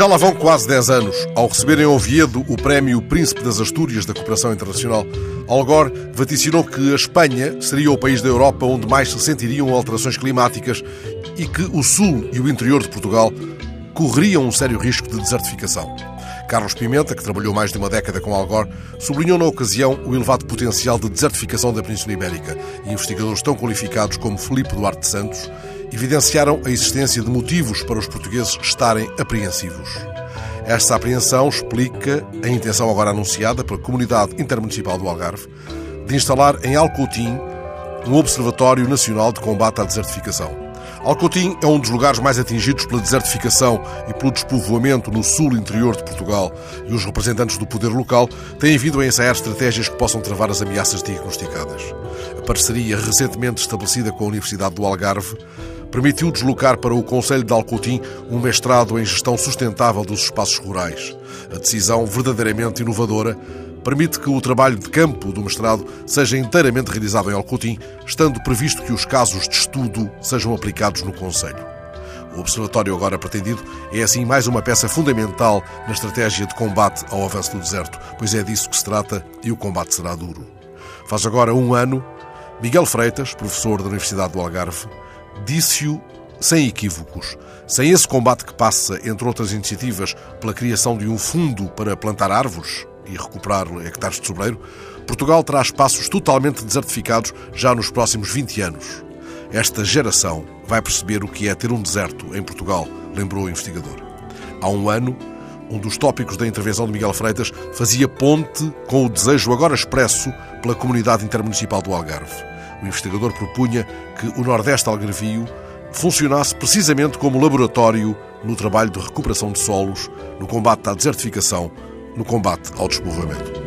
Já lá vão quase 10 anos. Ao receber em Oviedo o prémio Príncipe das Astúrias da Cooperação Internacional, Al Gore vaticinou que a Espanha seria o país da Europa onde mais se sentiriam alterações climáticas e que o sul e o interior de Portugal correriam um sério risco de desertificação. Carlos Pimenta, que trabalhou mais de uma década com Al Gore, sublinhou na ocasião o elevado potencial de desertificação da Península Ibérica e investigadores tão qualificados como Felipe Duarte Santos evidenciaram a existência de motivos para os portugueses estarem apreensivos. Esta apreensão explica a intenção agora anunciada pela Comunidade Intermunicipal do Algarve de instalar em Alcoutim um Observatório Nacional de Combate à Desertificação. Alcoutim é um dos lugares mais atingidos pela desertificação e pelo despovoamento no sul interior de Portugal e os representantes do poder local têm vindo a ensaiar estratégias que possam travar as ameaças diagnosticadas. A parceria recentemente estabelecida com a Universidade do Algarve permitiu deslocar para o Conselho de Alcotim um mestrado em gestão sustentável dos espaços rurais. A decisão verdadeiramente inovadora permite que o trabalho de campo do mestrado seja inteiramente realizado em Alcotim, estando previsto que os casos de estudo sejam aplicados no Conselho. O observatório agora pretendido é assim mais uma peça fundamental na estratégia de combate ao avanço do deserto, pois é disso que se trata e o combate será duro. Faz agora um ano, Miguel Freitas, professor da Universidade do Algarve, disse-o sem equívocos. Sem esse combate que passa, entre outras iniciativas, pela criação de um fundo para plantar árvores e recuperar hectares de sobreiro, Portugal terá espaços totalmente desertificados já nos próximos 20 anos. Esta geração vai perceber o que é ter um deserto em Portugal, lembrou o investigador. Há um ano, um dos tópicos da intervenção de Miguel Freitas fazia ponte com o desejo agora expresso pela comunidade intermunicipal do Algarve o investigador propunha que o Nordeste Algarvio funcionasse precisamente como laboratório no trabalho de recuperação de solos, no combate à desertificação, no combate ao despovoamento.